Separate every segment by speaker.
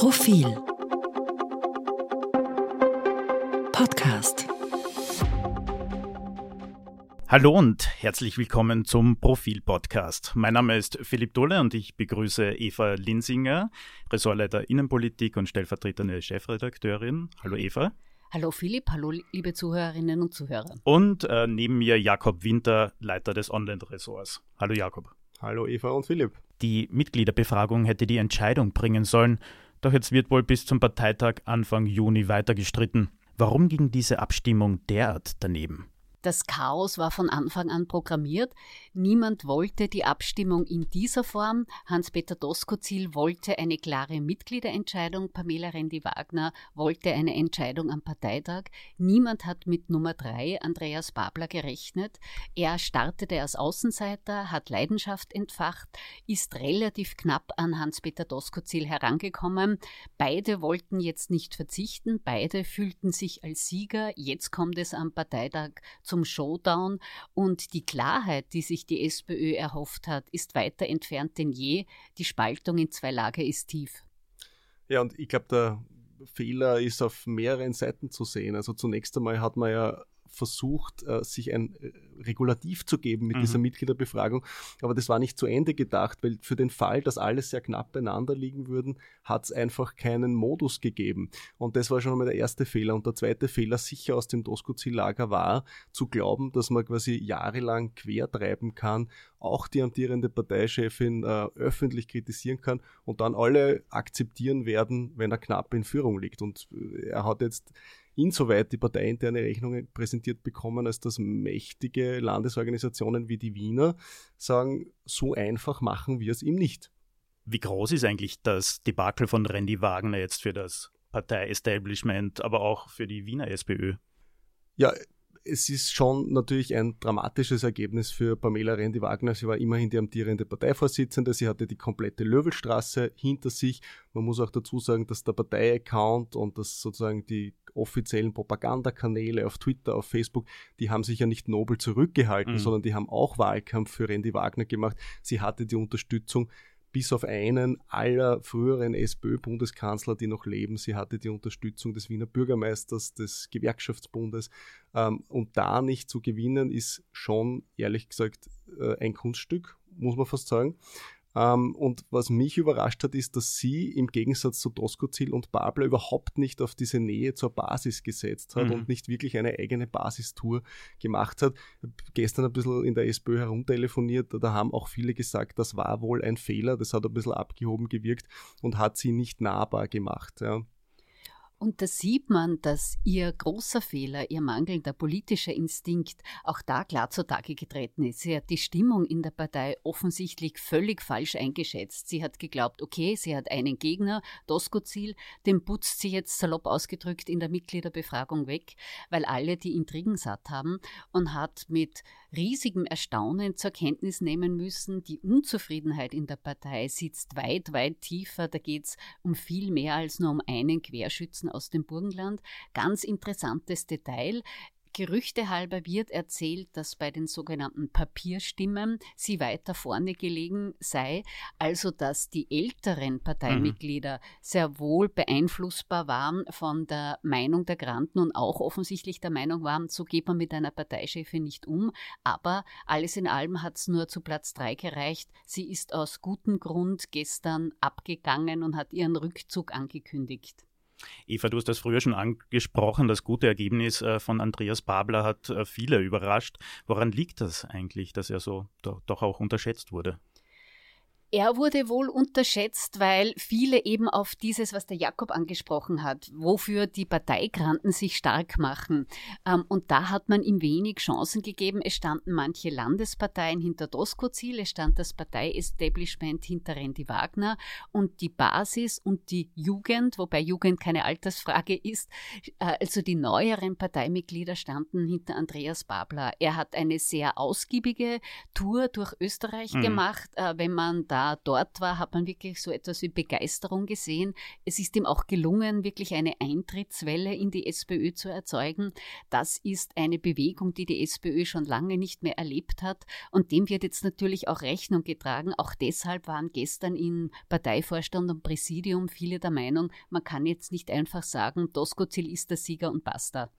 Speaker 1: Profil Podcast
Speaker 2: Hallo und herzlich willkommen zum Profil-Podcast. Mein Name ist Philipp Dolle und ich begrüße Eva Linsinger, Ressortleiter Innenpolitik und stellvertretende Chefredakteurin. Hallo Eva.
Speaker 3: Hallo Philipp, hallo liebe Zuhörerinnen und Zuhörer.
Speaker 2: Und äh, neben mir Jakob Winter, Leiter des Online-Ressorts. Hallo Jakob.
Speaker 4: Hallo Eva und Philipp.
Speaker 2: Die Mitgliederbefragung hätte die Entscheidung bringen sollen, doch jetzt wird wohl bis zum Parteitag Anfang Juni weiter gestritten. Warum ging diese Abstimmung derart daneben?
Speaker 3: Das Chaos war von Anfang an programmiert. Niemand wollte die Abstimmung in dieser Form. Hans-Peter Doskozil wollte eine klare Mitgliederentscheidung. Pamela Rendi-Wagner wollte eine Entscheidung am Parteitag. Niemand hat mit Nummer drei, Andreas Babler, gerechnet. Er startete als Außenseiter, hat Leidenschaft entfacht, ist relativ knapp an Hans-Peter Doskozil herangekommen. Beide wollten jetzt nicht verzichten. Beide fühlten sich als Sieger. Jetzt kommt es am Parteitag zum Showdown und die Klarheit, die sich die SPÖ erhofft hat, ist weiter entfernt denn je. Die Spaltung in zwei Lager ist tief.
Speaker 4: Ja, und ich glaube, der Fehler ist auf mehreren Seiten zu sehen. Also zunächst einmal hat man ja versucht, äh, sich ein äh, Regulativ zu geben mit mhm. dieser Mitgliederbefragung. Aber das war nicht zu Ende gedacht, weil für den Fall, dass alle sehr knapp beieinander liegen würden, hat es einfach keinen Modus gegeben. Und das war schon einmal der erste Fehler. Und der zweite Fehler sicher aus dem Doskozil-Lager war, zu glauben, dass man quasi jahrelang quertreiben kann, auch die amtierende Parteichefin äh, öffentlich kritisieren kann und dann alle akzeptieren werden, wenn er knapp in Führung liegt. Und äh, er hat jetzt insoweit die parteiinterne Rechnungen präsentiert bekommen, als dass mächtige Landesorganisationen wie die Wiener sagen, so einfach machen wir es ihm nicht.
Speaker 2: Wie groß ist eigentlich das Debakel von Randy Wagner jetzt für das Partei-Establishment, aber auch für die Wiener SPÖ?
Speaker 4: Ja, es ist schon natürlich ein dramatisches Ergebnis für Pamela Rendi-Wagner. Sie war immerhin die amtierende Parteivorsitzende. Sie hatte die komplette Löwelstraße hinter sich. Man muss auch dazu sagen, dass der Partei-Account und das sozusagen die offiziellen Propagandakanäle auf Twitter, auf Facebook, die haben sich ja nicht nobel zurückgehalten, mhm. sondern die haben auch Wahlkampf für Randy Wagner gemacht. Sie hatte die Unterstützung bis auf einen aller früheren SPÖ-Bundeskanzler, die noch leben. Sie hatte die Unterstützung des Wiener Bürgermeisters, des Gewerkschaftsbundes. Ähm, und da nicht zu gewinnen, ist schon, ehrlich gesagt, äh, ein Kunststück, muss man fast sagen. Ähm, und was mich überrascht hat, ist, dass sie im Gegensatz zu Doskozil und Babler überhaupt nicht auf diese Nähe zur Basis gesetzt hat mhm. und nicht wirklich eine eigene Basistour gemacht hat. Gestern ein bisschen in der SPÖ herumtelefoniert, da haben auch viele gesagt, das war wohl ein Fehler, das hat ein bisschen abgehoben gewirkt und hat sie nicht nahbar gemacht. Ja.
Speaker 3: Und da sieht man, dass ihr großer Fehler, ihr mangelnder politischer Instinkt auch da klar zutage getreten ist. Sie hat die Stimmung in der Partei offensichtlich völlig falsch eingeschätzt. Sie hat geglaubt, okay, sie hat einen Gegner, Doskozil, den putzt sie jetzt salopp ausgedrückt in der Mitgliederbefragung weg, weil alle die Intrigen satt haben und hat mit riesigem Erstaunen zur Kenntnis nehmen müssen, die Unzufriedenheit in der Partei sitzt weit, weit tiefer. Da geht es um viel mehr als nur um einen Querschützen aus dem Burgenland. Ganz interessantes Detail. Gerüchte halber wird erzählt, dass bei den sogenannten Papierstimmen sie weiter vorne gelegen sei, also dass die älteren Parteimitglieder mhm. sehr wohl beeinflussbar waren von der Meinung der Granten und auch offensichtlich der Meinung waren, so geht man mit einer Parteichefin nicht um. Aber alles in allem hat es nur zu Platz drei gereicht. Sie ist aus gutem Grund gestern abgegangen und hat ihren Rückzug angekündigt.
Speaker 2: Eva, du hast das früher schon angesprochen. Das gute Ergebnis äh, von Andreas Babler hat äh, viele überrascht. Woran liegt das eigentlich, dass er so doch auch unterschätzt wurde?
Speaker 3: Er wurde wohl unterschätzt, weil viele eben auf dieses, was der Jakob angesprochen hat, wofür die Parteigranten sich stark machen. Ähm, und da hat man ihm wenig Chancen gegeben. Es standen manche Landesparteien hinter Doskozil, es stand das Partei-Establishment hinter Randy Wagner und die Basis und die Jugend, wobei Jugend keine Altersfrage ist, äh, also die neueren Parteimitglieder standen hinter Andreas Babler. Er hat eine sehr ausgiebige Tour durch Österreich mhm. gemacht. Äh, wenn man da da dort war, hat man wirklich so etwas wie Begeisterung gesehen. Es ist ihm auch gelungen, wirklich eine Eintrittswelle in die SPÖ zu erzeugen. Das ist eine Bewegung, die die SPÖ schon lange nicht mehr erlebt hat. Und dem wird jetzt natürlich auch Rechnung getragen. Auch deshalb waren gestern in Parteivorstand und Präsidium viele der Meinung, man kann jetzt nicht einfach sagen, Doskozil ist der Sieger und basta.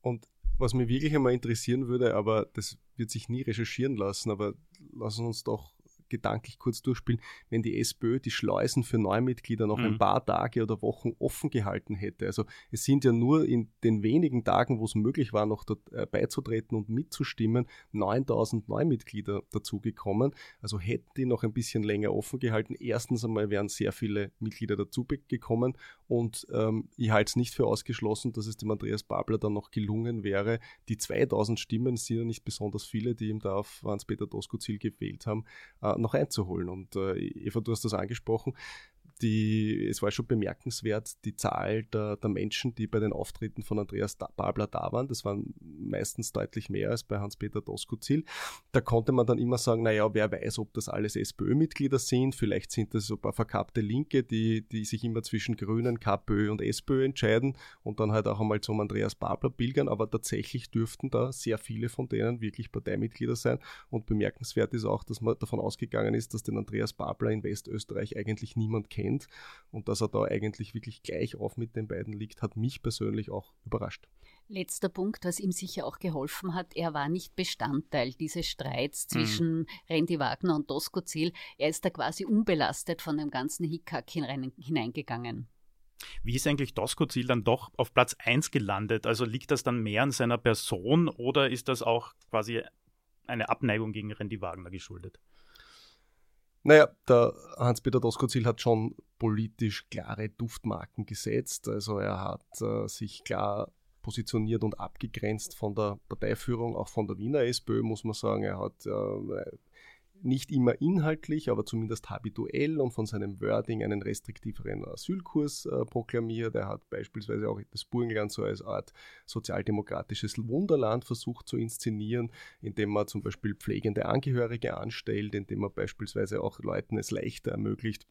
Speaker 4: Und was mich wirklich einmal interessieren würde, aber das wird sich nie recherchieren lassen, aber lassen uns doch gedanklich kurz durchspielen, wenn die SPÖ die Schleusen für Neumitglieder noch mhm. ein paar Tage oder Wochen offen gehalten hätte. Also es sind ja nur in den wenigen Tagen, wo es möglich war, noch dort, äh, beizutreten und mitzustimmen, 9000 Neumitglieder dazugekommen. Also hätten die noch ein bisschen länger offen gehalten. Erstens einmal wären sehr viele Mitglieder dazugekommen und ähm, ich halte es nicht für ausgeschlossen, dass es dem Andreas Babler dann noch gelungen wäre, die 2000 Stimmen, sind ja nicht besonders viele, die ihm da auf Hans-Peter Doskozil gewählt haben, äh, noch einzuholen. Und äh, Eva, du hast das angesprochen die, es war schon bemerkenswert, die Zahl der, der Menschen, die bei den Auftritten von Andreas Babler da waren. Das waren meistens deutlich mehr als bei Hans-Peter Doskozil. Da konnte man dann immer sagen, naja, wer weiß, ob das alles SPÖ-Mitglieder sind. Vielleicht sind das so ein paar verkappte Linke, die, die sich immer zwischen Grünen, KPÖ und SPÖ entscheiden und dann halt auch einmal zum Andreas Babler pilgern. Aber tatsächlich dürften da sehr viele von denen wirklich Parteimitglieder sein. Und bemerkenswert ist auch, dass man davon ausgegangen ist, dass den Andreas Babler in Westösterreich eigentlich niemand kennt kennt und dass er da eigentlich wirklich gleich auf mit den beiden liegt, hat mich persönlich auch überrascht.
Speaker 3: Letzter Punkt, was ihm sicher auch geholfen hat, er war nicht Bestandteil dieses Streits mhm. zwischen mhm. Randy Wagner und Doskozil. Er ist da quasi unbelastet von dem ganzen Hickhack hineingegangen.
Speaker 2: Wie ist eigentlich Doskozil dann doch auf Platz 1 gelandet? Also liegt das dann mehr an seiner Person oder ist das auch quasi eine Abneigung gegen Randy Wagner geschuldet?
Speaker 4: Naja, der Hans-Peter Doskozil hat schon politisch klare Duftmarken gesetzt. Also er hat äh, sich klar positioniert und abgegrenzt von der Parteiführung, auch von der Wiener SPÖ, muss man sagen. Er hat äh, nicht immer inhaltlich, aber zumindest habituell und von seinem Wording einen restriktiveren Asylkurs äh, proklamiert. Er hat beispielsweise auch das Burgenland so als Art sozialdemokratisches Wunderland versucht zu inszenieren, indem man zum Beispiel pflegende Angehörige anstellt, indem man beispielsweise auch Leuten es leichter ermöglicht,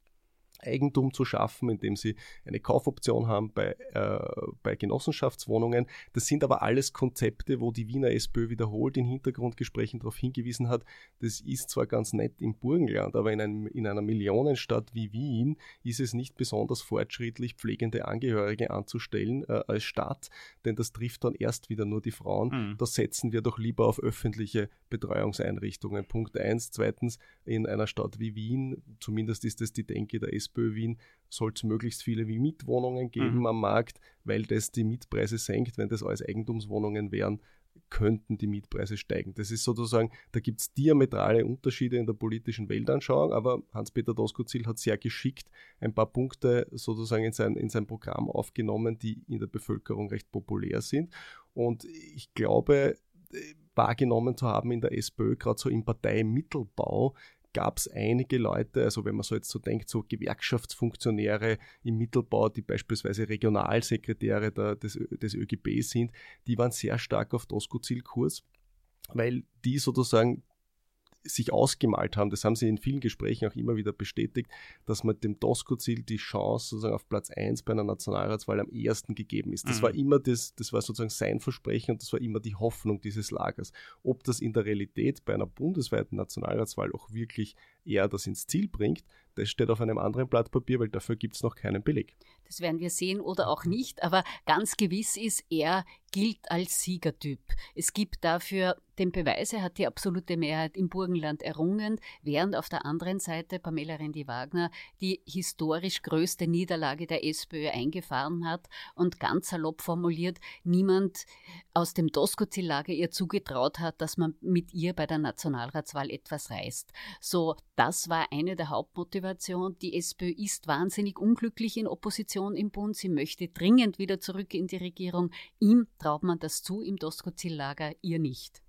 Speaker 4: Eigentum zu schaffen, indem sie eine Kaufoption haben bei, äh, bei Genossenschaftswohnungen. Das sind aber alles Konzepte, wo die Wiener SPÖ wiederholt in Hintergrundgesprächen darauf hingewiesen hat, das ist zwar ganz nett im Burgenland, aber in, einem, in einer Millionenstadt wie Wien ist es nicht besonders fortschrittlich, pflegende Angehörige anzustellen äh, als Stadt, denn das trifft dann erst wieder nur die Frauen. Mhm. Da setzen wir doch lieber auf öffentliche Betreuungseinrichtungen. Punkt eins. Zweitens, in einer Stadt wie Wien, zumindest ist es die Denke der SPÖ, SPÖ Wien soll es möglichst viele wie Mietwohnungen geben mhm. am Markt, weil das die Mietpreise senkt. Wenn das alles Eigentumswohnungen wären, könnten die Mietpreise steigen. Das ist sozusagen, da gibt es diametrale Unterschiede in der politischen Weltanschauung, aber Hans-Peter Doskozil hat sehr geschickt ein paar Punkte sozusagen in sein, in sein Programm aufgenommen, die in der Bevölkerung recht populär sind. Und ich glaube, äh, wahrgenommen zu haben in der SPÖ, gerade so im Parteimittelbau, gab es einige Leute, also wenn man so jetzt so denkt, so Gewerkschaftsfunktionäre im Mittelbau, die beispielsweise Regionalsekretäre der, des, des ÖGB sind, die waren sehr stark auf Doskozil-Kurs, weil die sozusagen sich ausgemalt haben, das haben sie in vielen Gesprächen auch immer wieder bestätigt, dass man dem Doskozil die Chance sozusagen auf Platz 1 bei einer Nationalratswahl am ersten gegeben ist. Das mhm. war immer das, das war sozusagen sein Versprechen und das war immer die Hoffnung dieses Lagers. Ob das in der Realität bei einer bundesweiten Nationalratswahl auch wirklich eher das ins Ziel bringt, das steht auf einem anderen Blatt Papier, weil dafür gibt es noch keinen Beleg.
Speaker 3: Das werden wir sehen oder auch nicht, aber ganz gewiss ist, er gilt als Siegertyp. Es gibt dafür den Beweis, er hat die absolute Mehrheit im Burgenland errungen, während auf der anderen Seite Pamela Rendi-Wagner die historisch größte Niederlage der SPÖ eingefahren hat und ganz salopp formuliert, niemand aus dem Doskozil-Lager ihr zugetraut hat, dass man mit ihr bei der Nationalratswahl etwas reißt. So, das war eine der Hauptmotivationen. Die SPÖ ist wahnsinnig unglücklich in Opposition im Bund. Sie möchte dringend wieder zurück in die Regierung. Ihm traut man das zu im Doskozil-Lager, ihr nicht.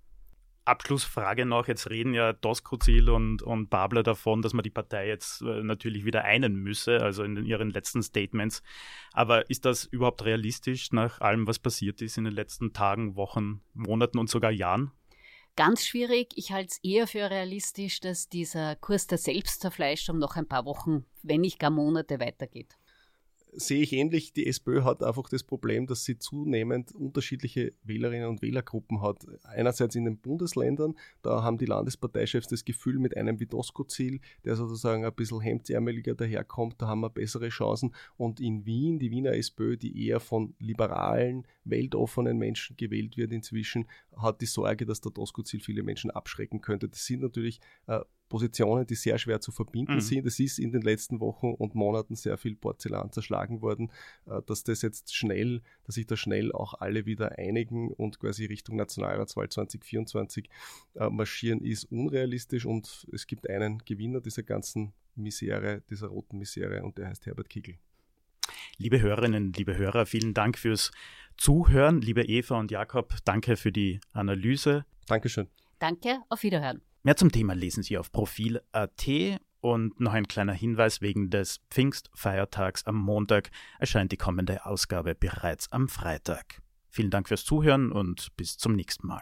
Speaker 2: Abschlussfrage noch. Jetzt reden ja Doskozil und, und Babler davon, dass man die Partei jetzt äh, natürlich wieder einen müsse, also in ihren letzten Statements. Aber ist das überhaupt realistisch nach allem, was passiert ist in den letzten Tagen, Wochen, Monaten und sogar Jahren?
Speaker 3: Ganz schwierig. Ich halte es eher für realistisch, dass dieser Kurs der Selbstzerfleischung noch ein paar Wochen, wenn nicht gar Monate weitergeht
Speaker 4: sehe ich ähnlich. Die SPÖ hat einfach das Problem, dass sie zunehmend unterschiedliche Wählerinnen und Wählergruppen hat. Einerseits in den Bundesländern, da haben die Landesparteichefs das Gefühl, mit einem wie Doskozil, der sozusagen ein bisschen hemdsärmeliger daherkommt, da haben wir bessere Chancen. Und in Wien, die Wiener SPÖ, die eher von liberalen, weltoffenen Menschen gewählt wird inzwischen, hat die Sorge, dass der Doskozil viele Menschen abschrecken könnte. Das sind natürlich äh, Positionen, die sehr schwer zu verbinden mhm. sind. Es ist in den letzten Wochen und Monaten sehr viel Porzellan zerschlagen worden, äh, dass das jetzt schnell, dass sich da schnell auch alle wieder einigen und quasi Richtung Nationalratswahl 2024 äh, marschieren, ist unrealistisch und es gibt einen Gewinner dieser ganzen Misere, dieser roten Misere und der heißt Herbert Kickl.
Speaker 2: Liebe Hörerinnen, liebe Hörer, vielen Dank fürs Zuhören. Liebe Eva und Jakob, danke für die Analyse.
Speaker 4: Dankeschön.
Speaker 3: Danke, auf Wiederhören.
Speaker 2: Mehr zum Thema lesen Sie auf Profil.at und noch ein kleiner Hinweis wegen des Pfingstfeiertags am Montag erscheint die kommende Ausgabe bereits am Freitag. Vielen Dank fürs Zuhören und bis zum nächsten Mal.